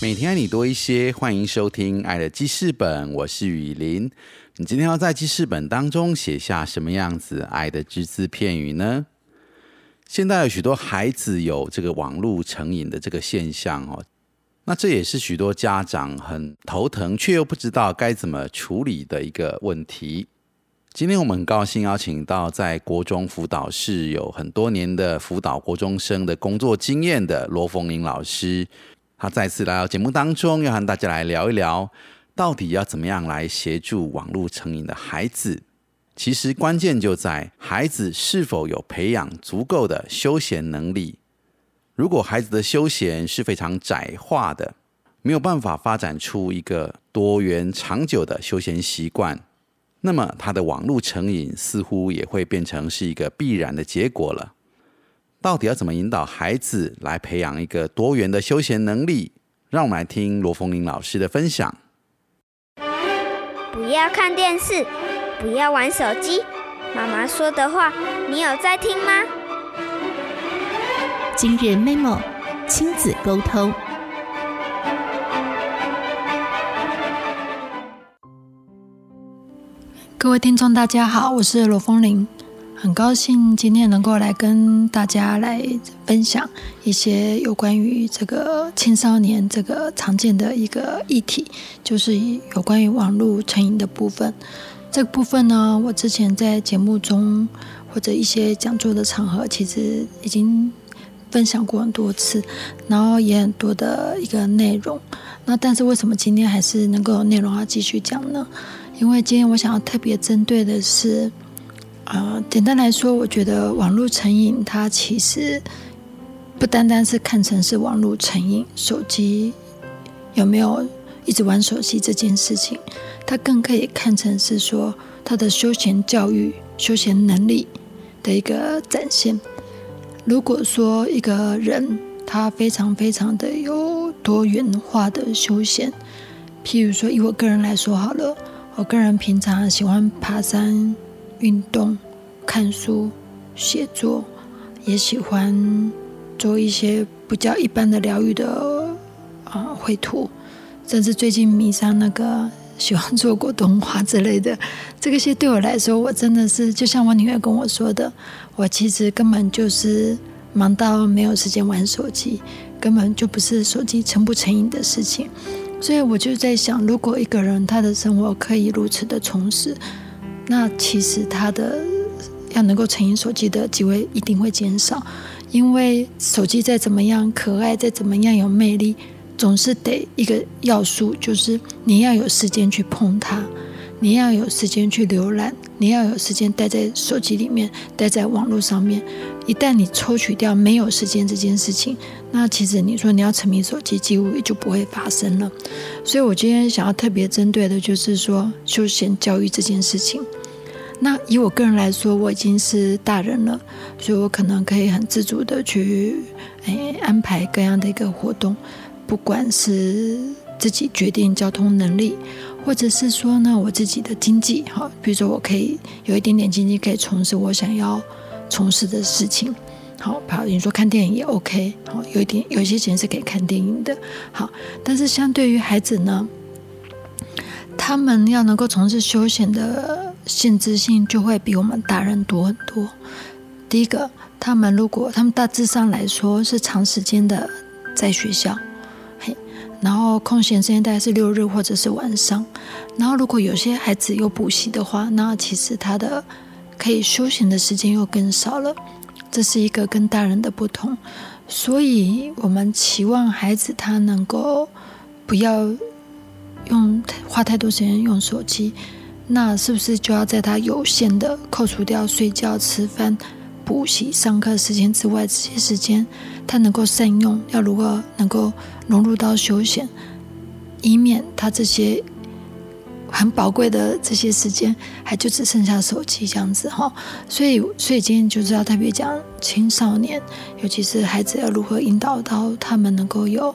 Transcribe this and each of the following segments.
每天爱你多一些，欢迎收听《爱的记事本》，我是雨林。你今天要在记事本当中写下什么样子爱的只字片语呢？现在有许多孩子有这个网络成瘾的这个现象哦，那这也是许多家长很头疼却又不知道该怎么处理的一个问题。今天我们很高兴邀请到在国中辅导室有很多年的辅导国中生的工作经验的罗凤玲老师。他再次来到节目当中，要和大家来聊一聊，到底要怎么样来协助网络成瘾的孩子。其实关键就在孩子是否有培养足够的休闲能力。如果孩子的休闲是非常窄化的，没有办法发展出一个多元长久的休闲习惯，那么他的网络成瘾似乎也会变成是一个必然的结果了。到底要怎么引导孩子来培养一个多元的休闲能力？让我们来听罗凤玲老师的分享。不要看电视，不要玩手机。妈妈说的话，你有在听吗？今日 memo 亲子沟通。各位听众，大家好，我是罗凤玲。很高兴今天能够来跟大家来分享一些有关于这个青少年这个常见的一个议题，就是有关于网络成瘾的部分。这个部分呢，我之前在节目中或者一些讲座的场合，其实已经分享过很多次，然后也很多的一个内容。那但是为什么今天还是能够有内容要继续讲呢？因为今天我想要特别针对的是。啊，简单来说，我觉得网络成瘾，它其实不单单是看成是网络成瘾，手机有没有一直玩手机这件事情，它更可以看成是说他的休闲教育、休闲能力的一个展现。如果说一个人他非常非常的有多元化的休闲，譬如说以我个人来说好了，我个人平常喜欢爬山。运动、看书、写作，也喜欢做一些不叫一般的疗愈的啊绘图，甚至最近迷上那个喜欢做果冻画之类的。这个些对我来说，我真的是就像我女儿跟我说的，我其实根本就是忙到没有时间玩手机，根本就不是手机成不成瘾的事情。所以我就在想，如果一个人他的生活可以如此的充实。那其实他的要能够成瘾手机的机会一定会减少，因为手机再怎么样可爱，再怎么样有魅力，总是得一个要素，就是你要有时间去碰它，你要有时间去浏览，你要有时间待在手机里面，待在网络上面。一旦你抽取掉没有时间这件事情，那其实你说你要沉迷手机，几乎也就不会发生了。所以我今天想要特别针对的就是说休闲教育这件事情。那以我个人来说，我已经是大人了，所以我可能可以很自主的去诶安排各样的一个活动，不管是自己决定交通能力，或者是说呢我自己的经济哈，比如说我可以有一点点经济可以从事我想要从事的事情，好，比如说看电影也 OK，好，有一点有些钱是可以看电影的，好，但是相对于孩子呢，他们要能够从事休闲的。限制性就会比我们大人多很多。第一个，他们如果他们大致上来说是长时间的在学校，嘿，然后空闲时间大概是六日或者是晚上，然后如果有些孩子有补习的话，那其实他的可以休闲的时间又更少了。这是一个跟大人的不同，所以我们期望孩子他能够不要用花太多时间用手机。那是不是就要在他有限的扣除掉睡觉、吃饭、补习、上课时间之外，这些时间他能够善用？要如何能够融入到休闲，以免他这些很宝贵的这些时间，还就只剩下手机这样子哈。所以，所以今天就是要特别讲青少年，尤其是孩子要如何引导到他们能够有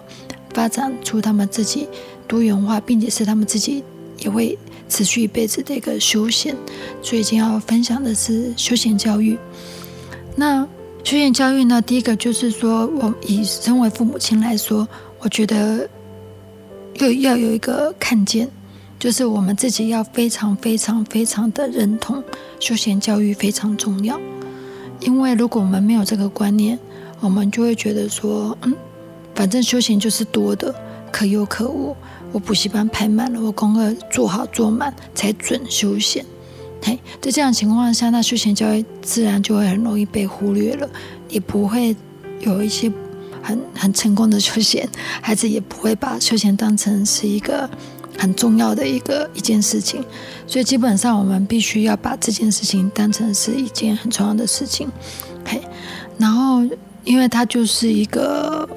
发展出他们自己多元化，并且是他们自己也会持续一辈子的一个休闲。所以今天要分享的是休闲教育。那休闲教育呢，第一个就是说，我以身为父母亲来说，我觉得又要有一个看见。就是我们自己要非常非常非常的认同休闲教育非常重要，因为如果我们没有这个观念，我们就会觉得说，嗯，反正休闲就是多的，可有可无。我补习班排满了，我功课做好做满才准休闲。嘿，在这样情况下，那休闲教育自然就会很容易被忽略了，也不会有一些很很成功的休闲，孩子也不会把休闲当成是一个。很重要的一个一件事情，所以基本上我们必须要把这件事情当成是一件很重要的事情。嘿，然后因为它就是一个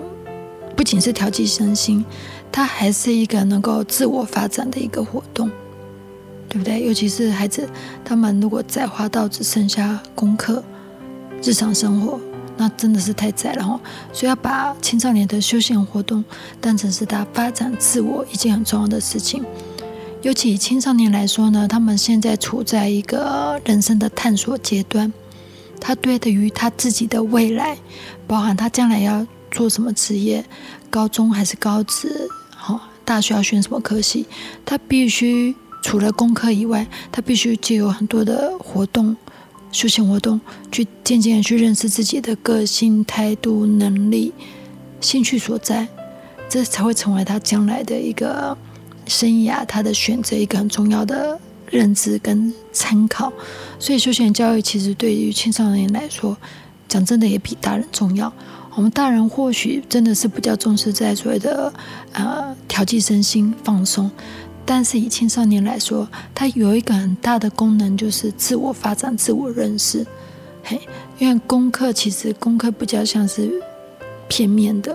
不仅是调剂身心，它还是一个能够自我发展的一个活动，对不对？尤其是孩子，他们如果再花到只剩下功课、日常生活。那真的是太窄了哦，所以要把青少年的休闲活动当成是他发展自我一件很重要的事情。尤其以青少年来说呢，他们现在处在一个人生的探索阶段，他对于他自己的未来，包含他将来要做什么职业，高中还是高职，好，大学要选什么科系，他必须除了功课以外，他必须就有很多的活动。休闲活动，去渐渐的去认识自己的个性、态度、能力、兴趣所在，这才会成为他将来的一个生涯，他的选择一个很重要的认知跟参考。所以，休闲教育其实对于青少年来说，讲真的也比大人重要。我们大人或许真的是比较重视在所谓的呃调剂身心、放松。但是以青少年来说，它有一个很大的功能，就是自我发展、自我认识。嘿，因为功课其实功课比较像是片面的，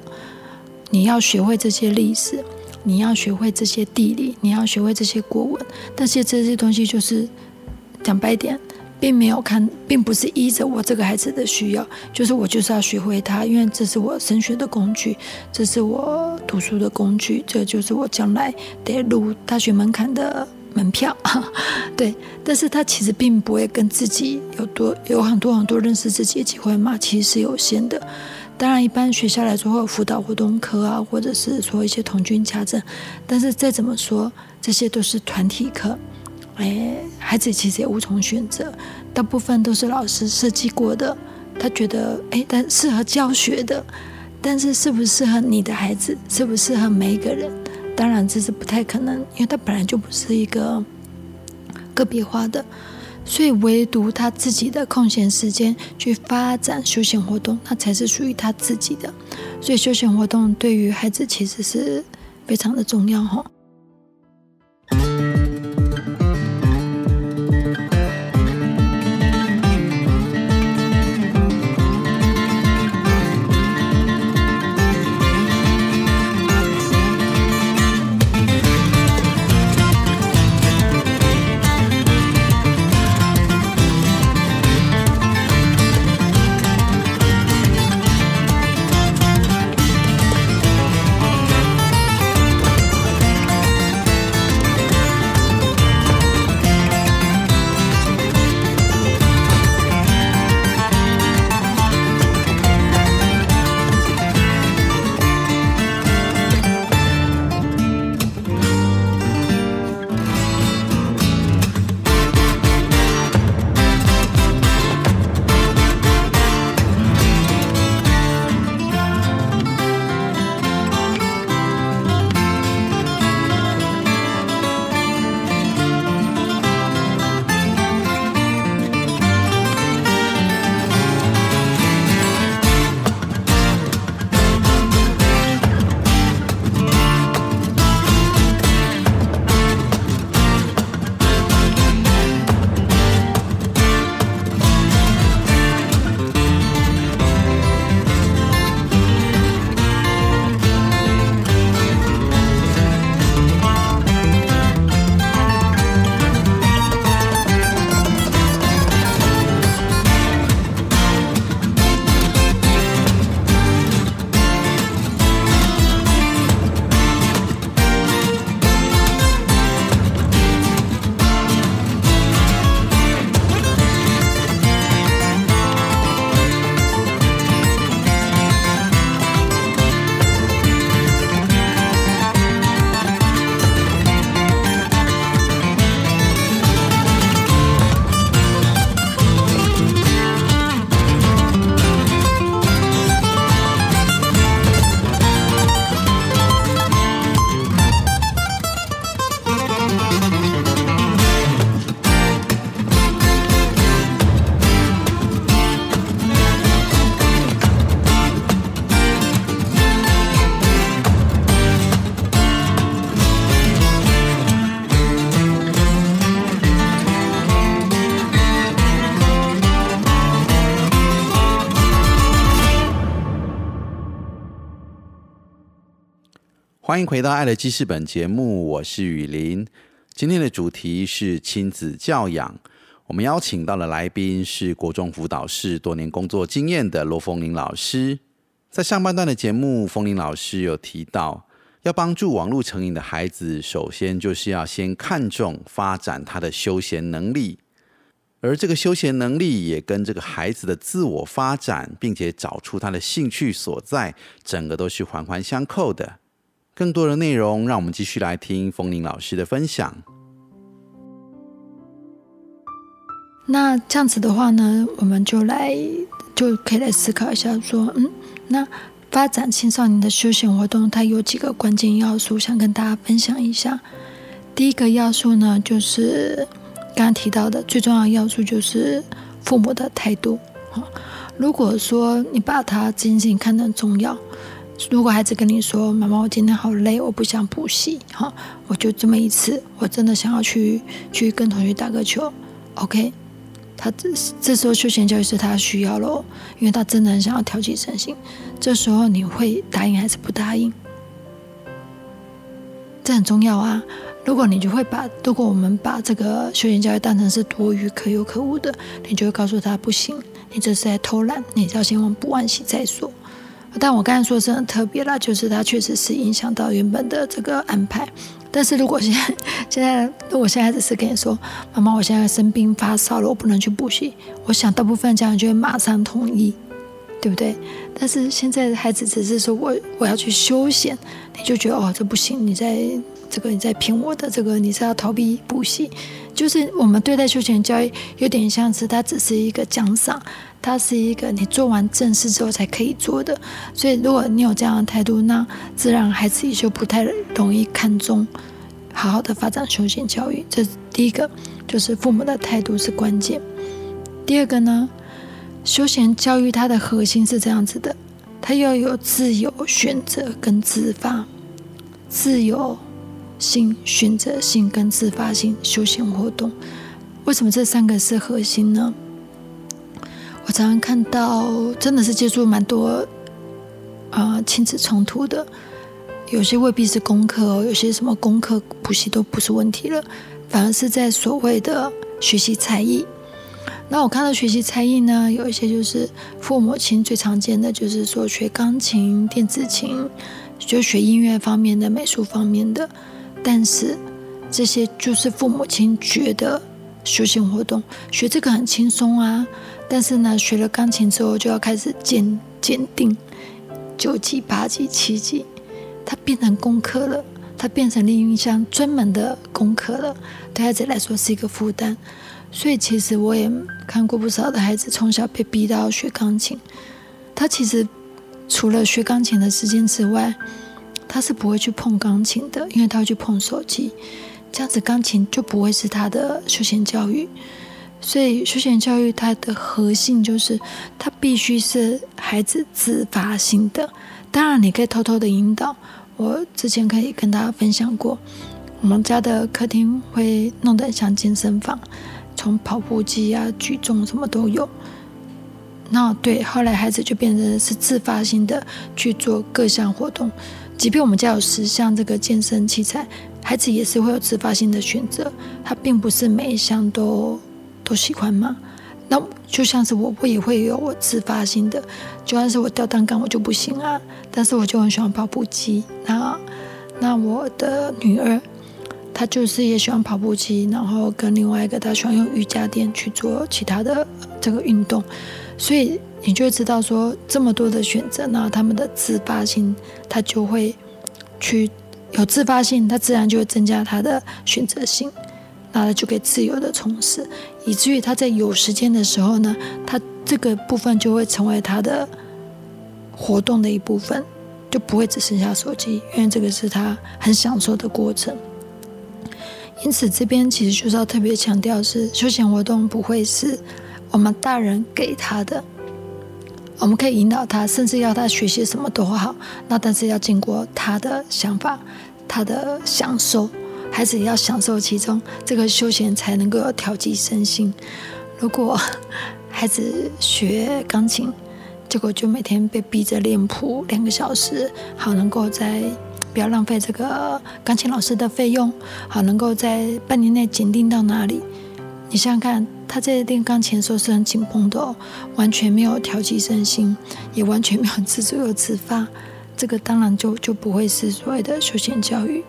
你要学会这些历史，你要学会这些地理，你要学会这些国文，但是这些东西就是讲白点。并没有看，并不是依着我这个孩子的需要，就是我就是要学会它，因为这是我升学的工具，这是我读书的工具，这就是我将来得入大学门槛的门票。对，但是他其实并不会跟自己有多有很多很多认识自己的机会嘛，其实是有限的。当然，一般学校来说会有辅导活动课啊，或者是说一些童军家政，但是再怎么说，这些都是团体课。哎，孩子其实也无从选择，大部分都是老师设计过的。他觉得哎，但适合教学的，但是适不适合你的孩子，适不适合每一个人，当然这是不太可能，因为他本来就不是一个个别化的。所以唯独他自己的空闲时间去发展休闲活动，那才是属于他自己的。所以休闲活动对于孩子其实是非常的重要哈。欢迎回到《爱的记事本》节目，我是雨林。今天的主题是亲子教养。我们邀请到的来宾是国中辅导室多年工作经验的罗凤玲老师。在上半段的节目，凤玲老师有提到，要帮助网络成瘾的孩子，首先就是要先看重发展他的休闲能力，而这个休闲能力也跟这个孩子的自我发展，并且找出他的兴趣所在，整个都是环环相扣的。更多的内容，让我们继续来听风铃老师的分享。那这样子的话呢，我们就来就可以来思考一下，说，嗯，那发展青少年的休闲活动，它有几个关键要素，想跟大家分享一下。第一个要素呢，就是刚刚提到的最重要要素，就是父母的态度。好，如果说你把它仅仅看得很重要。如果孩子跟你说：“妈妈，我今天好累，我不想补习。”哈，我就这么一次，我真的想要去去跟同学打个球。OK，他这这时候休闲教育是他需要咯，因为他真的很想要调剂身心。这时候你会答应还是不答应？这很重要啊！如果你就会把，如果我们把这个休闲教育当成是多余、可有可无的，你就会告诉他不行，你这是在偷懒，你要先往补完习再说。但我刚才说是很特别啦，就是它确实是影响到原本的这个安排。但是如果现在现在如果现在只是跟你说，妈妈我现在生病发烧了，我不能去补习，我想大部分家长就会马上同意，对不对？但是现在孩子只是说我我要去休闲，你就觉得哦这不行，你在这个你在骗我的，这个你是要逃避补习，就是我们对待休闲教育有点像是它只是一个奖赏。它是一个你做完正事之后才可以做的，所以如果你有这样的态度，那自然孩子也就不太容易看重好好的发展休闲教育。这第一个就是父母的态度是关键。第二个呢，休闲教育它的核心是这样子的，它要有自由选择跟自发，自由性、选择性跟自发性休闲活动。为什么这三个是核心呢？我常常看到，真的是接触蛮多啊亲子冲突的，有些未必是功课哦，有些什么功课补习都不是问题了，反而是在所谓的学习才艺。那我看到学习才艺呢，有一些就是父母亲最常见的，就是说学钢琴、电子琴，就学音乐方面的、美术方面的，但是这些就是父母亲觉得休闲活动学这个很轻松啊。但是呢，学了钢琴之后就要开始鉴鉴定九级、八级、七级，它变成功课了，它变成另一项专门的功课了，对孩子来说是一个负担。所以其实我也看过不少的孩子从小被逼到学钢琴，他其实除了学钢琴的时间之外，他是不会去碰钢琴的，因为他会去碰手机，这样子钢琴就不会是他的休闲教育。所以休闲教育它的核心就是，它必须是孩子自发性的。当然，你可以偷偷的引导。我之前可以跟大家分享过，我们家的客厅会弄得像健身房，从跑步机啊、举重什么都有。那对，后来孩子就变成是自发性的去做各项活动。即便我们家有十项这个健身器材，孩子也是会有自发性的选择。他并不是每一项都。都喜欢嘛？那就像是我，我也会有我自发性的，就算是我吊单杠我就不行啊。但是我就很喜欢跑步机。那那我的女儿，他就是也喜欢跑步机，然后跟另外一个他喜欢用瑜伽垫去做其他的这个运动。所以你就会知道说，这么多的选择，然后他们的自发性，他就会去有自发性，他自然就会增加他的选择性。那他就可以自由的从事，以至于他在有时间的时候呢，他这个部分就会成为他的活动的一部分，就不会只剩下手机，因为这个是他很享受的过程。因此，这边其实就是要特别强调，是休闲活动不会是我们大人给他的，我们可以引导他，甚至要他学习什么都好，那但是要经过他的想法，他的享受。孩子也要享受其中，这个休闲才能够调剂身心。如果 孩子学钢琴，结果就每天被逼着练谱两个小时，好能够在不要浪费这个钢琴老师的费用，好，能够在半年内检定到哪里？你想想看，他在练钢琴的时候是很紧绷的哦，完全没有调剂身心，也完全没有自主有自发，这个当然就就不会是所谓的休闲教育。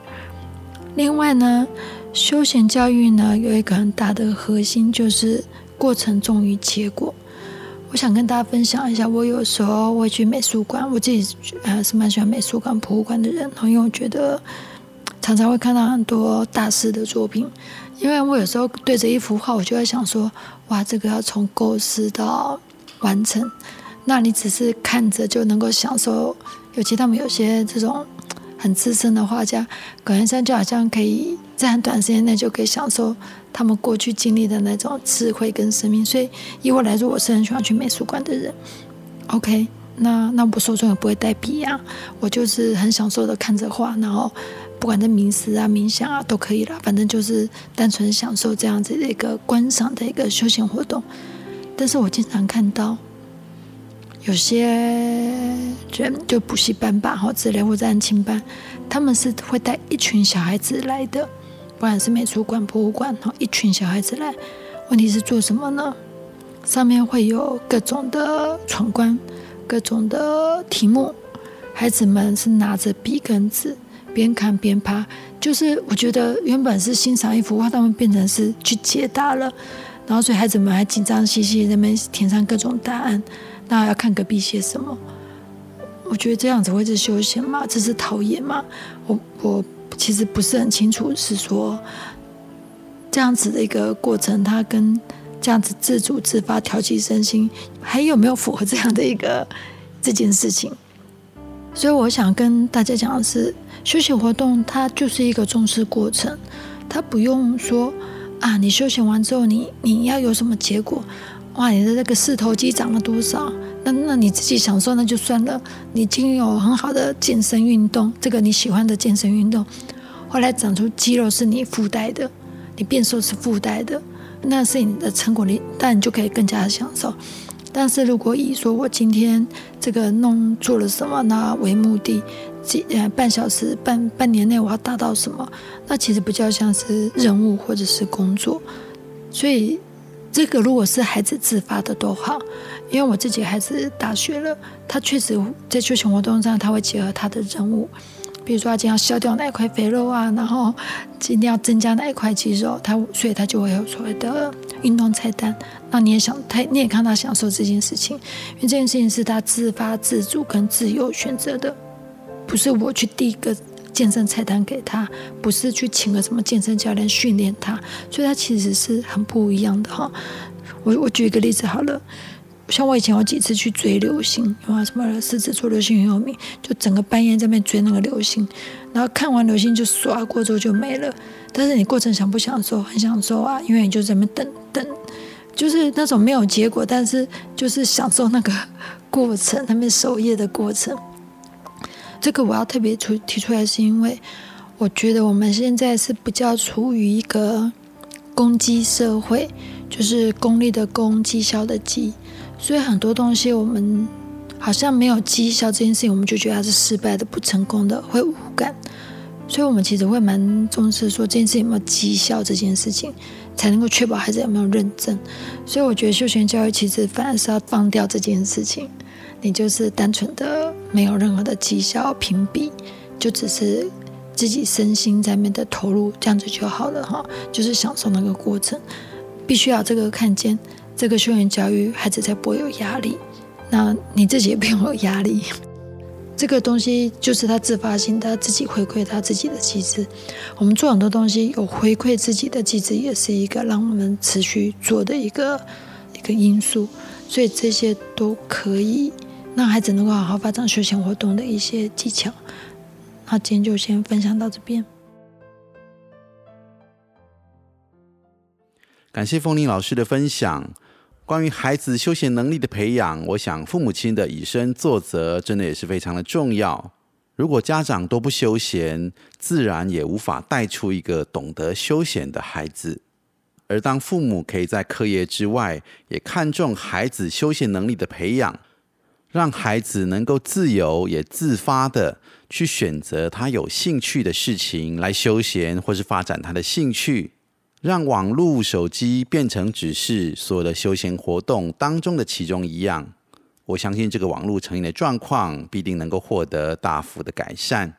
另外呢，休闲教育呢有一个很大的核心就是过程重于结果。我想跟大家分享一下，我有时候会去美术馆，我自己呃是蛮喜欢美术馆、博物馆的人，因为我觉得常常会看到很多大师的作品。因为我有时候对着一幅画，我就在想说，哇，这个要从构思到完成，那你只是看着就能够享受。尤其他们有些这种很资深的画家，葛元山就好像可以在很短时间内就可以享受他们过去经历的那种智慧跟生命。所以以我来说，我是很喜欢去美术馆的人。OK，那那我手中也不会带笔啊，我就是很享受的看着画，然后。不管在冥思啊、冥想啊都可以了，反正就是单纯享受这样子的一个观赏的一个休闲活动。但是我经常看到有些人就补习班吧，或之类或者安亲班，他们是会带一群小孩子来的，不管是美术馆、博物馆，哈，一群小孩子来，问题是做什么呢？上面会有各种的闯关，各种的题目，孩子们是拿着笔跟纸。边看边拍，就是我觉得原本是欣赏一幅画，他们变成是去解答了，然后所以孩子们还紧张兮兮在那边填上各种答案，那要看隔壁写什么。我觉得这样子会是休闲吗？这是陶冶吗？我我其实不是很清楚，是说这样子的一个过程，它跟这样子自主自发调剂身心，还有没有符合这样的一个这件事情？所以我想跟大家讲的是。休闲活动它就是一个重视过程，它不用说啊，你休闲完之后你你要有什么结果？哇，你的这个四头肌长了多少？那那你自己享受那就算了。你已经有很好的健身运动，这个你喜欢的健身运动，后来长出肌肉是你附带的，你变瘦是附带的，那是你的成果，你但你就可以更加的享受。但是如果以说我今天这个弄做了什么那为目的。几呃半小时半半年内我要达到什么？那其实比较像是任务或者是工作，所以这个如果是孩子自发的都好，因为我自己孩子大学了，他确实在休闲活动上他会结合他的任务，比如说他今天要消掉哪一块肥肉啊，然后今天要增加哪一块肌肉，他所以他就会有所谓的运动菜单。那你也想他你也看他享受这件事情，因为这件事情是他自发自主跟自由选择的。不是我去第一个健身菜单给他，不是去请个什么健身教练训练他，所以他其实是很不一样的哈。我我举一个例子好了，像我以前有几次去追流星，因为什么狮子座流星很有名，就整个半夜在那边追那个流星，然后看完流星就刷过之后就没了。但是你过程享不享受？很享受啊，因为你就在那边等等，就是那种没有结果，但是就是享受那个过程，那边守夜的过程。这个我要特别出提出来，是因为我觉得我们现在是比较处于一个公绩社会，就是功利的功，绩效的绩，所以很多东西我们好像没有绩效这件事情，我们就觉得它是失败的、不成功的，会无感。所以我们其实会蛮重视说这件事有没有绩效这件事情，才能够确保孩子有没有认真。所以我觉得休闲教育其实反而是要放掉这件事情。你就是单纯的没有任何的绩效评比，就只是自己身心在面的投入，这样子就好了哈。就是享受那个过程，必须要这个看见这个休闲教育，孩子才不会有压力。那你自己也不用有压力，这个东西就是他自发性他自己回馈他自己的机制。我们做很多东西有回馈自己的机制，也是一个让我们持续做的一个一个因素。所以这些都可以。让孩子能够好好发展休闲活动的一些技巧。那今天就先分享到这边。感谢凤玲老师的分享。关于孩子休闲能力的培养，我想父母亲的以身作则，真的也是非常的重要。如果家长都不休闲，自然也无法带出一个懂得休闲的孩子。而当父母可以在课业之外，也看重孩子休闲能力的培养。让孩子能够自由也自发的去选择他有兴趣的事情来休闲，或是发展他的兴趣，让网络、手机变成只是所有的休闲活动当中的其中一样。我相信这个网络成瘾的状况必定能够获得大幅的改善，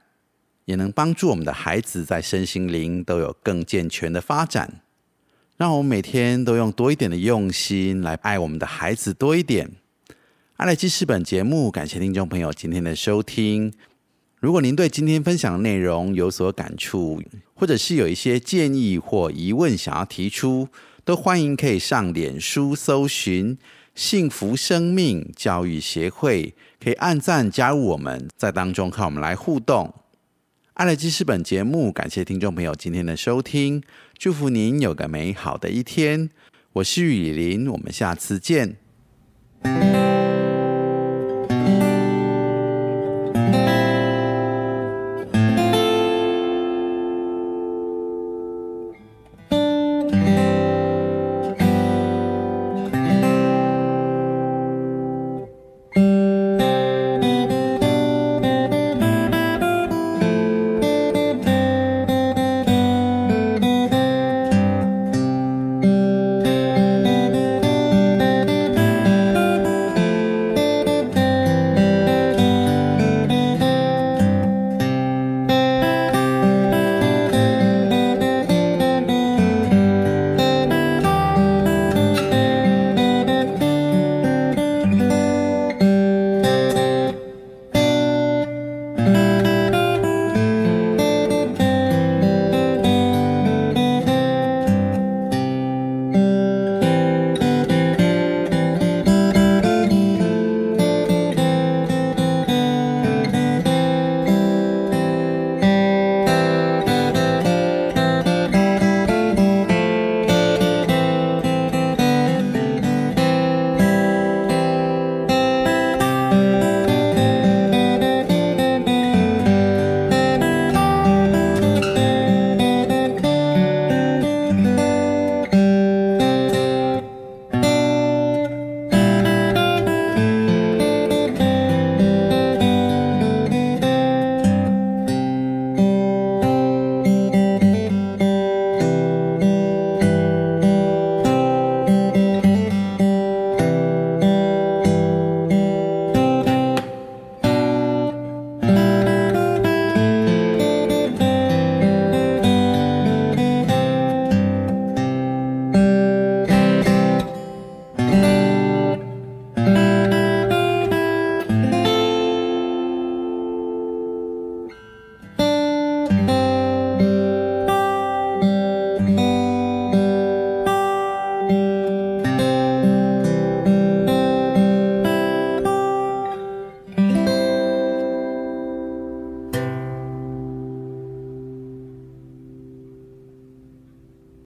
也能帮助我们的孩子在身心灵都有更健全的发展。让我们每天都用多一点的用心来爱我们的孩子多一点。爱来记事本节目，感谢听众朋友今天的收听。如果您对今天分享的内容有所感触，或者是有一些建议或疑问想要提出，都欢迎可以上脸书搜寻。幸福生命教育协会可以按赞加入我们，在当中和我们来互动。爱乐记事本节目，感谢听众朋友今天的收听，祝福您有个美好的一天。我是雨林，我们下次见。